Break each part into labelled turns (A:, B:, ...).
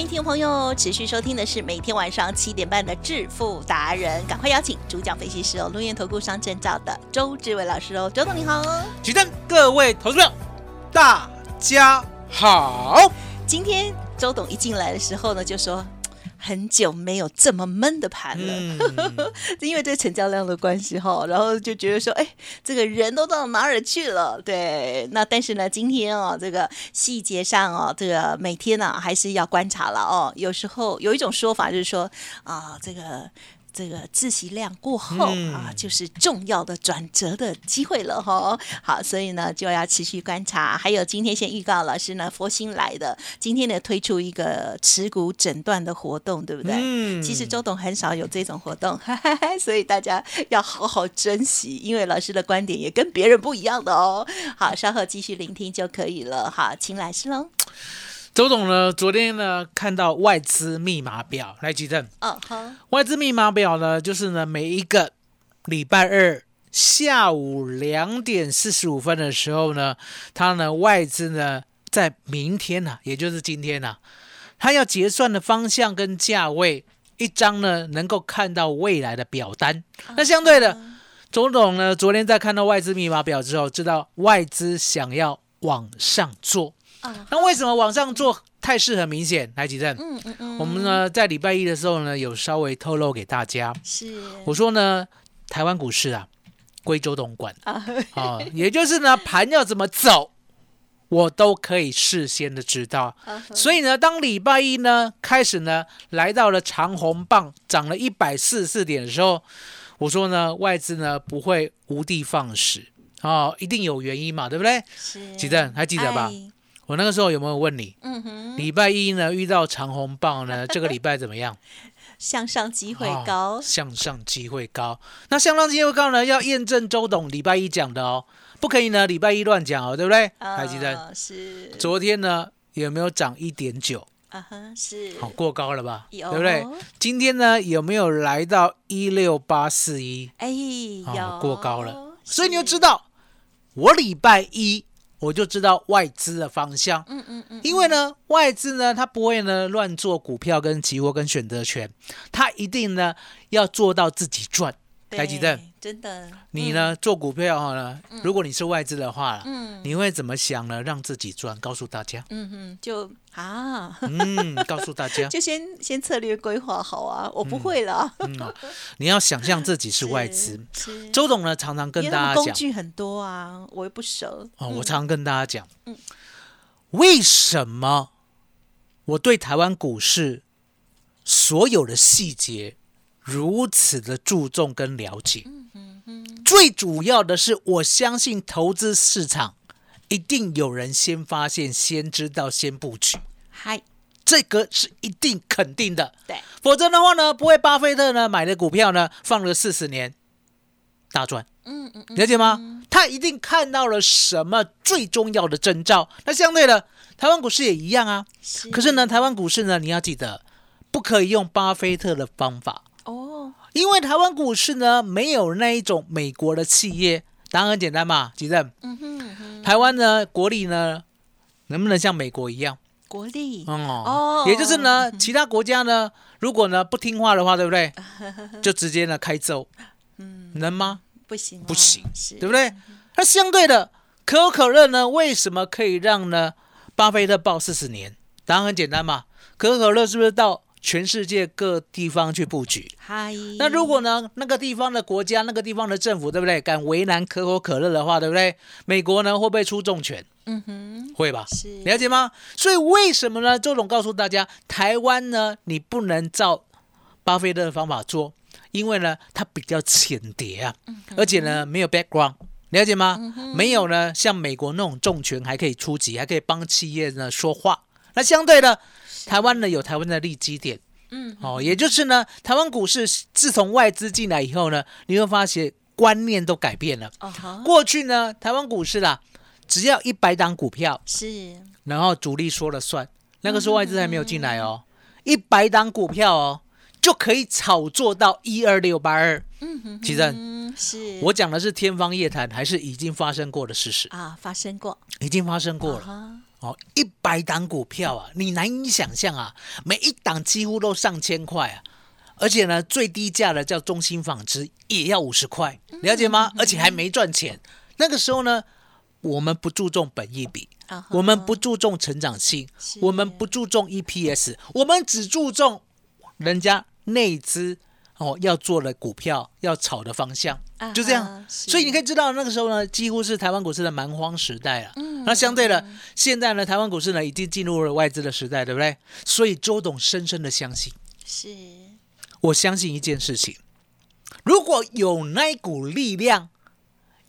A: 欢迎听众朋友持续收听的是每天晚上七点半的致富达人，赶快邀请主讲分析师哦，龙岩投顾商证照的周志伟老师哦，周董你好。
B: 举证，各位投资者，大家好。
A: 今天周董一进来的时候呢，就说很久没有这么闷的盘了，
B: 嗯
A: 因为这成交量的关系哈，然后就觉得说，哎，这个人都到哪儿去了？对，那但是呢，今天哦，这个细节上哦，这个每天呢、还是要观察了哦。有时候有一种说法就是说啊，这个。这个自习量过后、
B: 嗯
A: 啊，就是重要的转折的机会了哈。好，所以呢就要持续观察。还有今天先预告老师呢，佛心来的，今天呢推出一个持股诊断的活动，对不对？
B: 嗯
A: 其实周董很少有这种活动，所以大家要好好珍惜，因为老师的观点也跟别人不一样的哦。好，稍后继续聆听就可以了。好，请老师喽。
B: 周董呢，昨天呢看到外资密码表来举证，
A: 哦，好，
B: 外资密码表呢，就是呢每一个礼拜二下午两点四十五分的时候呢，它呢外资呢在明天呢、也就是今天呢、它要结算的方向跟价位，一张呢能够看到未来的表单。那相对的，周董呢昨天在看到外资密码表之后，知道外资想要往上做。
A: 啊，
B: 那为什么往上做态势很明显？来，吉正，
A: 嗯嗯嗯，
B: 我们呢在礼拜一的时候呢，有稍微透露给大家，
A: 是。
B: 我说呢，台湾股市啊，归周董管
A: 啊，
B: 啊，也就是呢，盘要怎么走，我都可以事先的知道。
A: 啊
B: 所以呢，当礼拜一呢开始呢，来到了长红棒涨了一百四十四点的时候，我说呢，外资呢不会无的放矢。哦，一定有原因嘛，对不对？
A: 是。
B: 吉正还记得吧？
A: 哎
B: 我那个时候有没有问你？
A: 嗯哼，
B: 礼拜一呢遇到长虹棒呢，这个礼拜怎么样？
A: 向上机会
B: 哦
A: 高，
B: 向上机会高。那向上机会高呢，要验证周董礼拜一讲的哦，不可以呢礼拜一乱讲哦，对不对？台积电
A: 啊是，
B: 昨天呢有没有涨一点九？
A: 啊哈是，
B: 好，过高了吧？
A: 有
B: 对不对？今天呢有没有来到一六八四一？
A: 哎，
B: 哦
A: 有
B: 过高了，所以你就知，道，我礼拜一我就知道外资的方向。
A: 嗯嗯嗯，
B: 因为呢，外资呢，它不会呢乱做股票、跟期货、跟选择权，它一定呢要做到自己赚。台积电，
A: 对真的，
B: 你呢、做股票哈呢，如果你是外资的话，
A: 嗯。
B: 你会怎么想呢？让自己赚，告诉大家，
A: 嗯嗯，就啊，
B: 嗯，告诉大家，
A: 就先先策略规划好啊，我不会了，
B: 嗯哦，你要想象自己是外资。
A: 是，
B: 周董呢，常常跟大家讲，
A: 工具很多啊，我又不熟，
B: 哦，
A: 嗯。
B: 我常常跟大家讲，
A: 嗯。
B: 为什么我对台湾股市所有的细节如此的注重跟了解？
A: 嗯
B: 最主要的是，我相信投资市场一定有人先发现、先知道、先布局，
A: 嗨，
B: 这个是一定肯定的。
A: 对，
B: 否则的话呢，不会巴菲特呢买的股票呢放了四十年大赚。
A: 嗯嗯嗯，
B: 了解吗？他一定看到了什么最重要的征兆。那相对的，台湾股市也一样啊。可是呢，台湾股市呢，你要记得，不可以用巴菲特的方法，
A: 哦，
B: 因为台湾股市呢，没有那一种美国的企业。答案很简单嘛，吉正，
A: 嗯哼嗯哼，
B: 台湾呢，国力呢，能不能像美国一样？
A: 国力，
B: 哦
A: 哦
B: 也就是呢，其他国家呢，如果呢不听话的话，对不对？就直接呢开揍，
A: 嗯，
B: 能吗？
A: 不行哦，
B: 不行
A: 是，
B: 对不对？那相对的，可口可乐呢，为什么可以让呢巴菲特报四十年？答案很简单嘛，可口可乐是不是到全世界各地方去布局。
A: 嗨，
B: 那如果呢，那个地方的国家、那个地方的政府，对不对？敢为难可口可乐的话，对不对？美国呢会不会出重拳？
A: 嗯哼，
B: 会吧？
A: 是
B: 了解吗？所以为什么呢？周总告诉大家，台湾呢，你不能照巴菲特的方法做，因为呢，它比较浅碟啊，而且呢，没有 background。了解吗？没有呢，像美国那种重拳还可以出击，还可以帮企业呢说话。那相对的，台湾呢有台湾的利基点，
A: 嗯，
B: 哦，也就是呢，台湾股市自从外资进来以后呢，你会发现观念都改变了。
A: 哦哈，
B: 过去呢，台湾股市啦，只要一百档股票，
A: 是。
B: 然后主力说了算，那个时候外资还没有进来哦，一百档股票哦，就可以炒作到一二六八二。
A: 嗯哼，
B: 其实
A: 嗯是。
B: 我讲的是天方夜谭，还是已经发生过的事实？
A: 啊发生过。
B: 已经发生过了。
A: 啊
B: 哦，一百档股票啊，你难以想象啊，每一档几乎都上千块啊，而且呢，最低价的叫中兴纺织也要五十块，了解吗？而且还没赚钱。那个时候呢，我们不注重本益比，我们不注重成长性，我们不注重 EPS，我们只注重人家内资哦要做的股票要炒的方向，
A: 啊
B: 就这样所以你可以知道，那个时候呢，几乎是台湾股市的蛮荒时代了。
A: 嗯
B: 那相对的，现在呢，台湾股市呢已经进入了外资的时代，对不对？所以周董深深的相信，
A: 是
B: 我相信一件事情：如果有那一股力量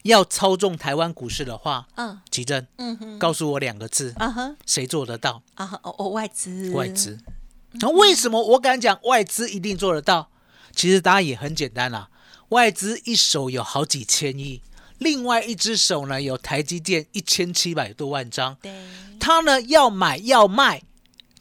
B: 要操纵台湾股市的话，
A: 嗯
B: 奇正
A: 嗯哼
B: 告诉我两个字，
A: 啊哈
B: 谁做得到？
A: 啊哈哦哦外资
B: 外资。那为什么我敢讲外资一定做得到？其实答案也很简单啦、外资一手有好几千亿，另外一只手呢有台积电一千七百多万张，
A: 对。
B: 它呢要买要卖，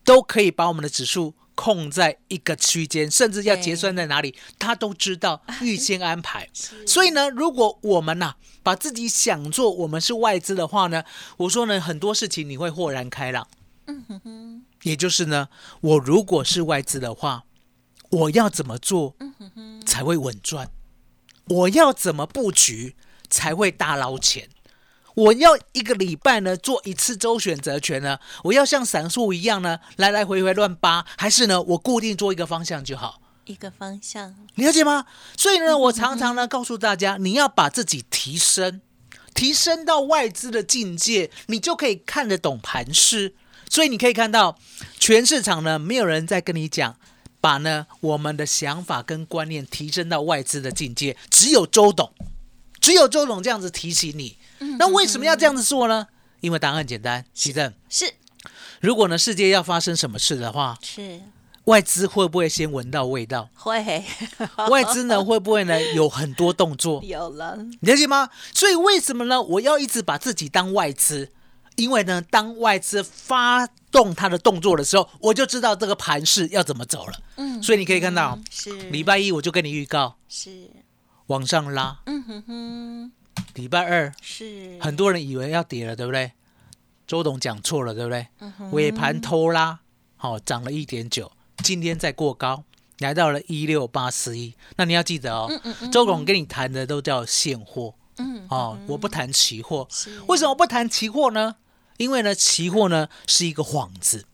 B: 都可以把我们的指数控在一个区间，甚至要结算在哪里，他都知道，预先安排。所以呢，如果我们呐、把自己想做我们是外资的话呢，我说呢很多事情你会豁然开朗。嗯哼哼。也就是呢，我如果是外资的话，我要怎么做才会稳赚？我要怎么布局才会大捞钱？我要一个礼拜呢做一次周选择权呢？我要像散户一样呢来来回回乱扒，还是呢我固定做一个方向就好？
A: 一个方向
B: 了解吗？所以呢，我常常呢告诉大家，你要把自己提升，提升到外资的境界，你就可以看得懂盘势。所以你可以看到，全市场呢没有人在跟你讲，把呢我们的想法跟观念提升到外资的境界，只有周董，只有周董这样子提醒你。那为什么要这样子做呢？因为答案很简单，奇正，
A: 是
B: 如果呢世界要发生什么事的话，
A: 是
B: 外资会不会先闻到味道？
A: 会
B: 外资呢会不会呢有很多动作？
A: 有了你
B: 了解吗？所以为什么呢？我要一直把自己当外资，因为呢，当外资发动它的动作的时候，我就知道这个盘势要怎么走了。
A: 嗯
B: 所以你可以看到，
A: 是
B: 礼拜一我就跟你预告
A: 是
B: 往上拉，
A: 嗯哼哼
B: 礼拜二
A: 是
B: 很多人以为要跌了，对不对？周董讲错了，对不对？
A: 嗯
B: 尾盘偷拉，好、涨了一点九，今天再过高，来到了一六八四一。那你要记得哦，周董跟你谈的都叫现货
A: 嗯
B: 哦，我不谈期货。为什么不谈期货呢？因为呢，期货呢是一个幌子，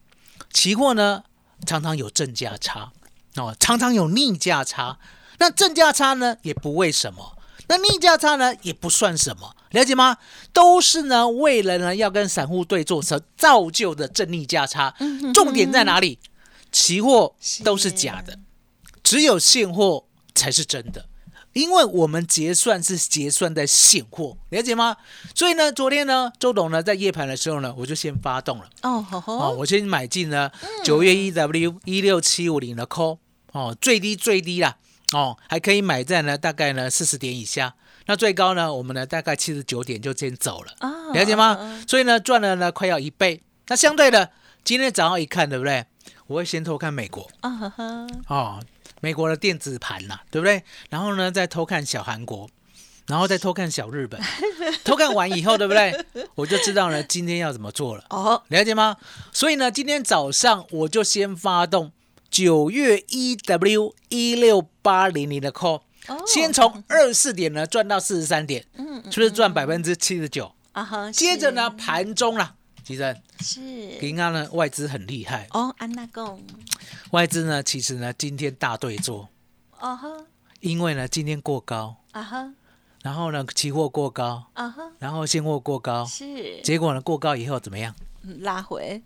B: 期货呢常常有正价差哦，常常有逆价差。那正价差呢也不为什么，那逆价差呢也不算什么，了解吗？都是呢为了呢要跟散户对坐所造就的正逆价差。重点在哪里？期货都是假的，只有现货才是真的。因为我们结算是结算在现货，了解吗？所以呢，昨天呢，周董呢在夜盘的时候呢，我就先发动了
A: 哦吼
B: 哦，我先买进呢九月一 W 一六七五零的 call 哦，最低最低啦哦，还可以买在呢大概呢四十点以下，那最高呢我们呢大概七十九点就先走了，
A: 啊
B: 了解吗？所以呢赚了呢快要一倍。那相对的，今天早上一看，对不对？我会先偷看美国，
A: 啊哈哈
B: 哦，美国的电子盘呐、对不对？然后呢，再偷看小韩国，然后再偷看小日本，偷看完以后，对不对？我就知道呢，今天要怎么做了，
A: 哦。
B: 了解吗？所以呢，今天早上我就先发动九月一 W 一六八零零的 call，、
A: 哦。
B: 先从二十四点呢赚到四十三点，
A: 嗯
B: 是不是赚百分之七十九？
A: 啊哈
B: 接着呢，盘中啦吉正，
A: 是。
B: 银行呢外资很厉害，
A: 哦，安娜贡，
B: 外资呢其实呢今天大对做，
A: 哦呵，
B: 因为呢今天过高，
A: 啊呵，
B: 然后呢期货过高，
A: 啊呵，
B: 然后现货过高，
A: 是。
B: 结果呢过高以后怎么样？
A: 嗯拉回，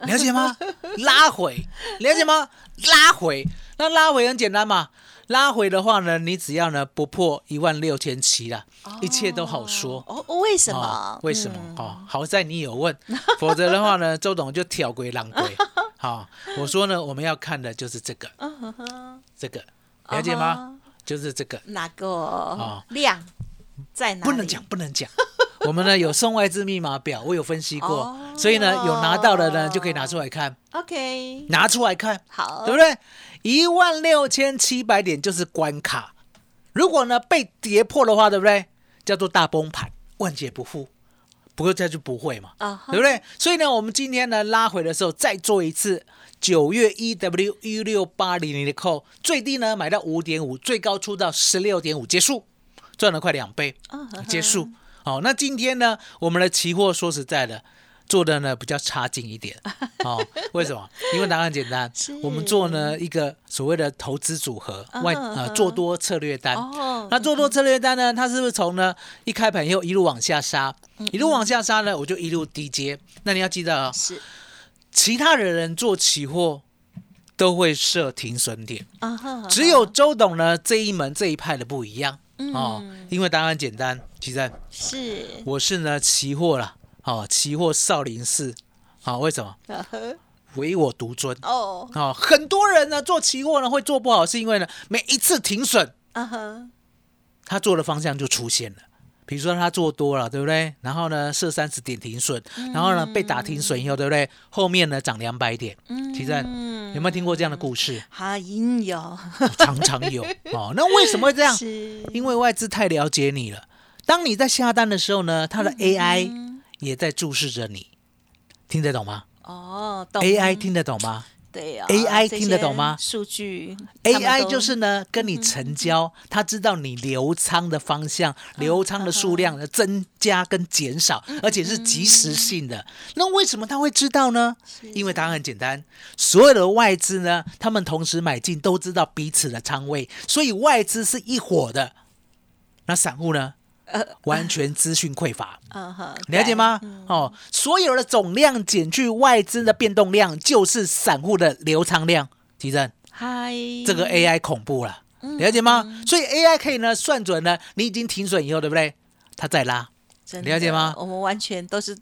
B: 了解吗？拉回，了解吗？拉回，那拉回很简单嘛。拉回的话呢，你只要呢不破一万六千七啦，一切都好说。
A: 哦，哦为什么
B: 哦？为什么？
A: 嗯
B: 哦，好在你有问，否则的话呢，周董就挑鬼浪鬼。好，我说呢，我们要看的就是这个，这个，了解吗？
A: 啊
B: 就是这个，
A: 哪个哦量在哪里？
B: 不能讲，不能讲。我们呢有送外资密码表，我有分析过，
A: 哦
B: 所以呢有拿到的呢就可以拿出来看
A: ，OK，
B: 拿出来看。
A: 好，
B: 对不对？一万六千七百点就是关卡，如果呢被跌破的话，对不对？叫做大崩盘，万劫不复。不过这就不会嘛，
A: 啊哈
B: 对不对？所以呢，我们今天呢拉回的时候再做一次九月 EW 一六八零零的扣，最低呢买到五点五，最高出到十六点五，结束赚了快两倍，结束。好、那今天呢，我们的期货说实在的，做的呢比较差劲一点。哦，为什么？因为答案很简单，我们做呢一个所谓的投资组合外
A: 嗯
B: 呃做多策略单。
A: 哦，
B: 那做多策略单呢，它是不是从呢一开盘以后一路往下杀，
A: 嗯
B: 一路往下杀呢，我就一路低接。那你要记得啊、
A: 是
B: 其他的人做期货都会设停损点，只有周董呢这一门这一派的不一样哦
A: 嗯，
B: 因为答案很简单，其实
A: 是
B: 我是呢期货啦，哦，期货少林寺，好、为什么？唯我独尊。
A: 哦，
B: 哦，很多人呢做期货呢会做不好，是因为呢每一次停损，
A: 啊哈，
B: 他做的方向就出现了。比如说他做多了，对不对？然后呢设三十点停损，然后呢被打停损以后，对不对？后面呢涨两百点，其实
A: 嗯
B: 有没有听过这样的故事？
A: 哈应有
B: 常常有哦。那为什么会这样？
A: 是
B: 因为外资太了解你了。当你在下单的时候呢，它的 AI
A: 嗯
B: 也在注视着你，听得懂吗
A: 哦，懂
B: ？AI 听得懂吗？
A: 对呀
B: AI 听得懂吗
A: 数据
B: AI 就是呢，跟你成交，他知道你流仓的方向、流仓的数量的增加跟减少，而且是及时性的。那为什么他会知道呢？因为答案很简单，所有的外资呢，他们同时买进，都知道彼此的仓位，所以外资是一伙的。那散户呢，完全资讯匮乏。
A: 嗯，
B: 了解吗？
A: 嗯
B: 哦，所有的总量减去外资的变动量，就是散户的流仓量。提正，
A: 嗨，
B: 这个 AI 恐怖了，
A: 嗯
B: 了解吗？所以 AI 可以呢算准呢，你已经停损以后，对不对？它再拉，了解吗
A: 我们完全都是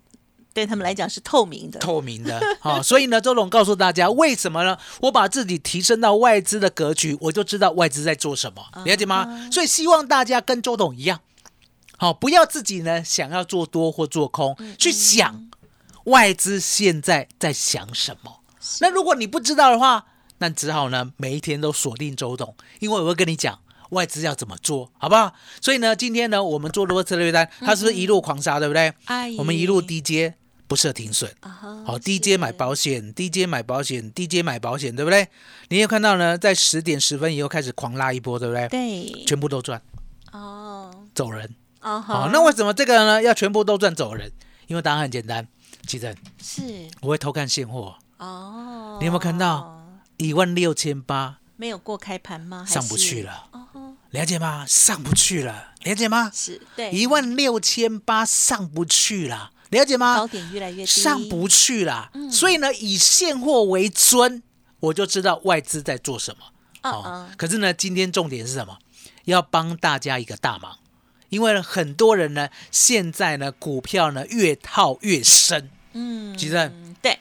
A: 对他们来讲是透明的，
B: 透明的。好、所以呢，周董告诉大家，为什么呢？我把自己提升到外资的格局，我就知道外资在做什么，了解吗？所以希望大家跟周董一样，好、不要自己呢想要做多或做空，去想外资现在在想什么。那如果你不知道的话，那只好呢每一天都锁定周董，因为我会跟你讲外资要怎么做，好不好？所以呢，今天呢我们做多策略单，它是不是一路狂杀，对不对？
A: 哎
B: 我们一路低阶，不设停损。好，低阶买保险，低阶买保险，低阶买保险，对不对？你也看到呢，在十点十分以后开始狂拉一波，对不对？
A: 对
B: 全部都赚，
A: 哦
B: 走人。
A: 啊
B: 好，
A: 哈，
B: 那为什么这个呢要全部都赚走人？因为答案很简单，其实
A: 是
B: 我会偷看现货，
A: 哦，
B: 你有没有看到一万六千八
A: 没有过开盘吗？
B: 上不去了，
A: 哦，
B: 了解吗？上不去了，了解吗？
A: 是对
B: 一万六千八上不去了，了解吗？
A: 高点越来越低，
B: 上不去了。
A: 嗯
B: 所以呢，以现货为尊，我就知道外资在做什么。哦
A: 嗯嗯，
B: 可是呢，今天重点是什么？要帮大家一个大忙，因为呢，很多人呢，现在呢，股票呢越套越深，
A: 嗯，
B: 其实
A: 对，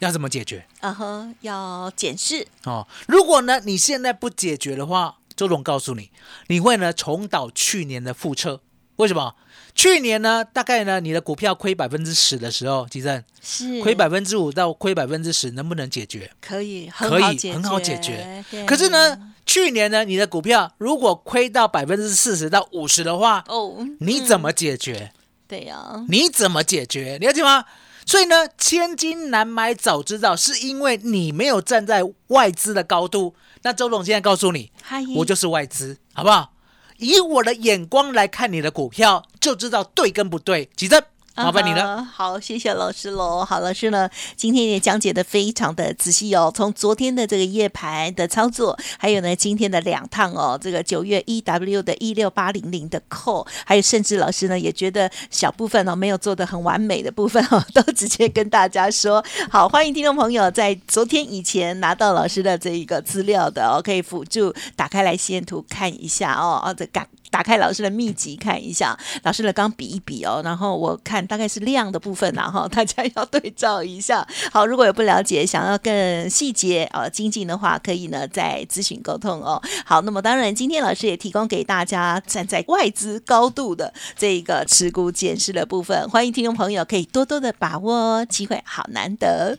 B: 要怎么解决？
A: 啊哈，要检视，
B: 哦，如果呢你现在不解决的话，周董告诉你，你会呢重蹈去年的覆辙。为什么？去年呢，大概呢你的股票亏百分之十的时候，吉正
A: 是
B: 亏百分之五到亏百分之十，能不能解决？
A: 可以，
B: 可以，
A: 很好解
B: 很好解决。可是呢，去年呢，你的股票如果亏到百分之四十到五十的话，
A: 哦，
B: 你怎么解决？
A: 对呀，
B: 你怎么解决？了解吗？所以呢，千金难买早知道，是因为你没有站在外资的高度。那周总现在告诉你，我就是外资，好不好？以我的眼光来看你的股票，就知道对跟不对。几正，麻烦你了。
A: 好，谢谢老师喽。好，老师呢，今天也讲解的非常的仔细哦。从昨天的这个夜盘的操作，还有呢今天的两趟哦，这个九月 EW 的一六八零零的扣，还有甚至老师呢也觉得小部分哦没有做的很完美的部分哦，都直接跟大家说。好，欢迎听众朋友在昨天以前拿到老师的这一个资料的哦，可以辅助打开来线图看一下哦，哦，这打打开老师的秘籍看一下，老师的刚比一比哦，然后我看大概是量的部分然后 大家要对照一下。好，如果有不了解，想要更细节呃精进的话，可以呢再咨询沟通哦。好，那么当然今天老师也提供给大家站在外资高度的这一个持股检视的部分，欢迎听众朋友可以多多的把握哦，机会好难得。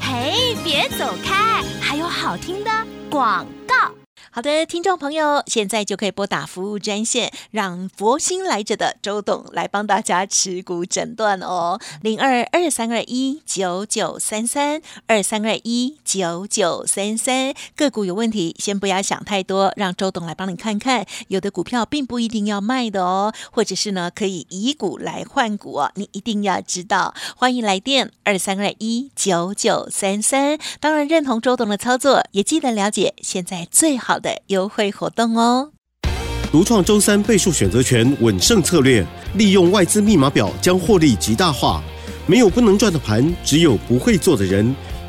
C: 嘿，别走开，还有好听的广告。
A: 好的，听众朋友，现在就可以拨打服务专线，让佛心来着的周董来帮大家持股诊断哦，零二二三二一九九三三二三二一九九三三，个股有问题，先不要想太多，让周董来帮你看看，有的股票并不一定要卖的哦，或者是呢可以以股来换股哦，你一定要知道。欢迎来电二三二一九九三三，当然认同周董的操作，也记得了解现在最好的优惠活动哦。
D: 独创周三倍数选择权稳胜策略，利用外资密码表将获利极大化。没有不能赚的盘，只有不会做的人。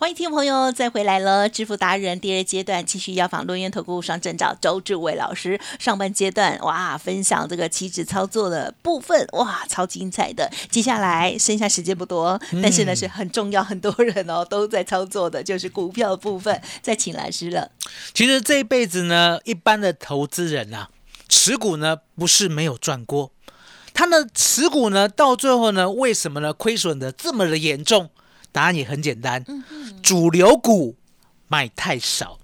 A: 欢迎听众朋友再回来了，致富达人第二阶段继续要访轮源投顾上证照周志伟老师。上半阶段哇，分享这个期指操作的部分哇，超精彩的。接下来剩下时间不多，但是呢是很重要，很多人哦都在操作的，就是股票的部分。再请老师了，
B: 其实这一辈子呢，一般的投资人啊，持股呢不是没有赚过，他的持股呢到最后呢，为什么呢亏损的这么的严重？答案也很简单，主流股卖太少，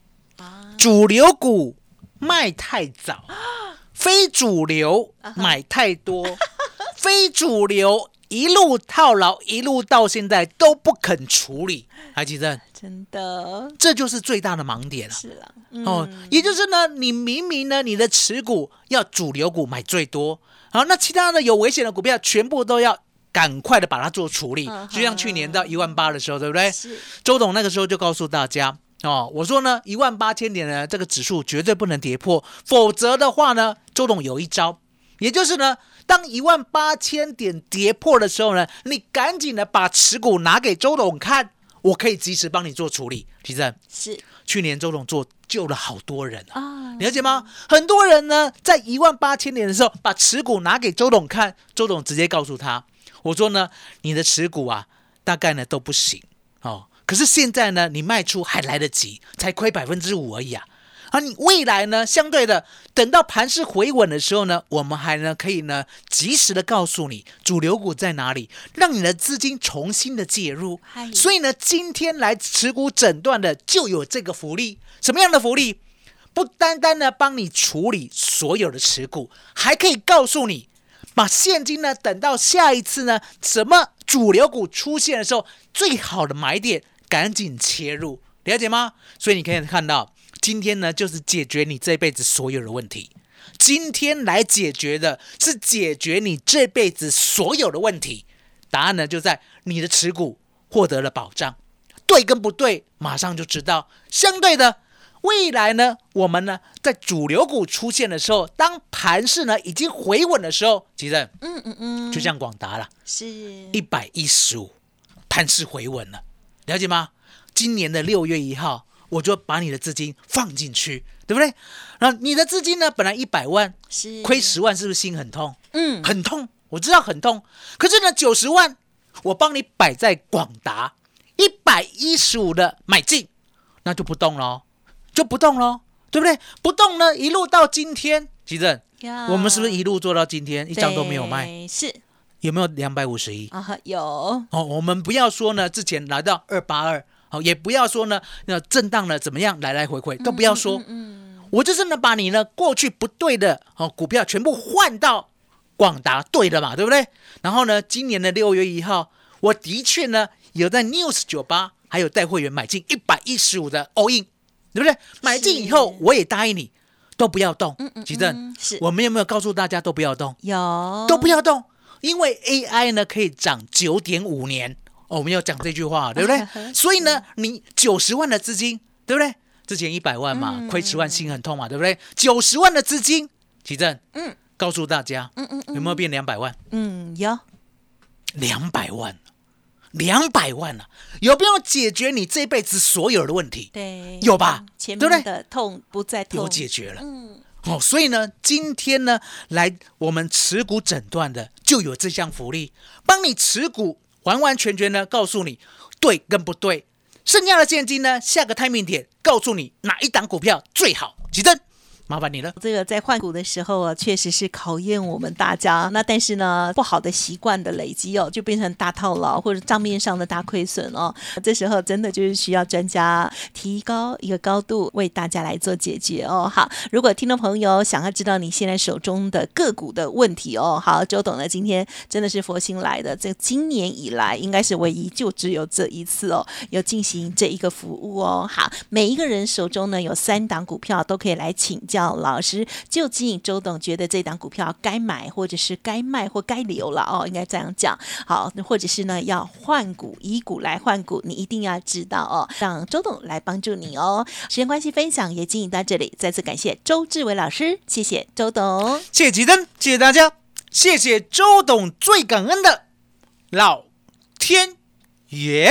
B: 主流股卖太早，非主流买太多，非主流一路套牢，一路到现在都不肯处理，还记得？
A: 真的。
B: 这就是最大的盲点了。
A: 是了，嗯。
B: 哦，也就是呢，你明明呢，你的持股要主流股买最多，好，那其他的有危险的股票全部都要赶快的把它做处理
A: 嗯，
B: 就像去年到一万八的时候，对不对？
A: 是
B: 周董那个时候就告诉大家。哦，我说呢，一万八千点呢，这个指数绝对不能跌破，否则的话呢，周董有一招，也就是呢，当一万八千点跌破的时候呢，你赶紧的把持股拿给周董看，我可以及时帮你做处理。提正，
A: 是
B: 去年周董做救了好多人啊，了解吗？很多人呢，在一万八千点的时候，把持股拿给周董看，周董直接告诉他，我说呢，你的持股啊，大概呢都不行哦。可是现在呢，你卖出还来得及，才亏百分之五而已啊。而你未来呢，相对的，等到盘势回稳的时候呢，我们还呢可以呢及时的告诉你主流股在哪里，让你的资金重新的介入。所以呢，今天来持股诊断的就有这个福利，什么样的福利？不单单呢帮你处理所有的持股，还可以告诉你，把现金呢等到下一次呢什么主流股出现的时候，最好的买点赶紧切入，了解吗？所以你可以看到，今天呢就是解决你这辈子所有的问题。今天来解决的是解决你这辈子所有的问题，答案呢就在你的持股获得了保障。对跟不对，马上就知道。相对的，未来呢，我们呢在主流股出现的时候，当盘势呢已经回稳的时候，其实
A: 嗯嗯嗯，
B: 就像广达了，
A: 是
B: 一百一十五，盘势回稳了，了解吗？今年的六月一号，我就把你的资金放进去，对不对？然后你的资金呢，本来一百万，
A: 是
B: 亏十万，是不是心很痛？
A: 嗯
B: 很痛，我知道很痛。可是呢，九十万我帮你摆在广达一百一十五的买进，那就不动喽，就不动喽，对不对？不动呢，一路到今天，吉正，
A: 呀
B: 我们是不是一路做到今天，一张都没有卖？
A: 是
B: 有没有两百五十一？
A: 啊，有
B: 哦，我们不要说呢，之前来到二八二，好，也不要说呢，那震荡呢怎么样，来来回回都不要说。
A: 嗯
B: 我就是呢把你呢过去不对的哦股票全部换到广达对的嘛，对不对？然后呢，今年的六月一号，我的确呢有在 News 酒吧还有带会员买进一百一十五的 all in，对不对？买进以后我也答应你都不要动，
A: 嗯嗯
B: 吉正
A: 嗯，是
B: 我们有没有告诉大家都不要动？
A: 有
B: 都不要动，因为 AI 呢可以涨九点五年。哦，我们要讲这句话，对不对？所以呢，你九十万的资金，对不对？之前一百万嘛，亏十万心很痛嘛，对不对？九十万的资金，奇正，
A: 嗯，
B: 告诉大家，
A: 嗯嗯
B: 有没有变两百万？
A: 嗯有
B: 两百万，两百万了、有没有解决你这辈子所有的问题？
A: 对。
B: 有吧？
A: 前面的痛不再痛，
B: 有解决了。
A: 嗯。
B: 哦，所以呢，今天呢，来我们持股诊断的就有这项福利，帮你持股完完全全呢告诉你对跟不对，剩下的现金呢，下个 timing 点告诉你哪一档股票最好，急珍，麻烦你了。
A: 这个在换股的时候啊，确实是考验我们大家。那但是呢，不好的习惯的累积哦，就变成大套牢或者账面上的大亏损哦。这时候真的就是需要专家提高一个高度，为大家来做解决哦。好，如果听众朋友想要知道你现在手中的个股的问题哦，好，周董呢今天真的是佛心来的，这今年以来应该是唯一就只有这一次哦，有进行这一个服务哦。好，每一个人手中呢有三档股票都可以来请教老师，究竟周董觉得这档股票该买或者是该卖或该留了哦，应该这样讲。好，或者是呢要换股，以股来换股，你一定要知道哦，让周董来帮助你哦。时间关系，分享也进行到这里，再次感谢周志伟老师，谢谢周董。
B: 谢谢吉登，谢谢大家，谢谢周董，最感恩的老天爷。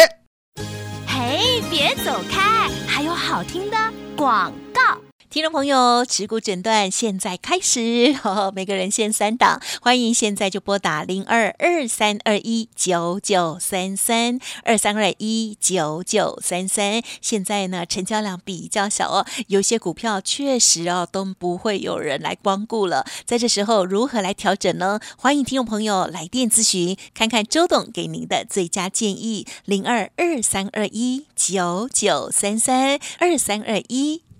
C: 嘿，别走开，还有好听的广告。
A: 听众朋友，持股诊断现在开始，呵 呵每个人限三档，欢迎现在就拨打零二二三二一九九三三二三二一九九三三。现在呢，成交量比较小哦，有些股票确实哦都不会有人来光顾了。在这时候，如何来调整呢？欢迎听众朋友来电咨询，看看周董给您的最佳建议，零二二三二一九九三三二三二一。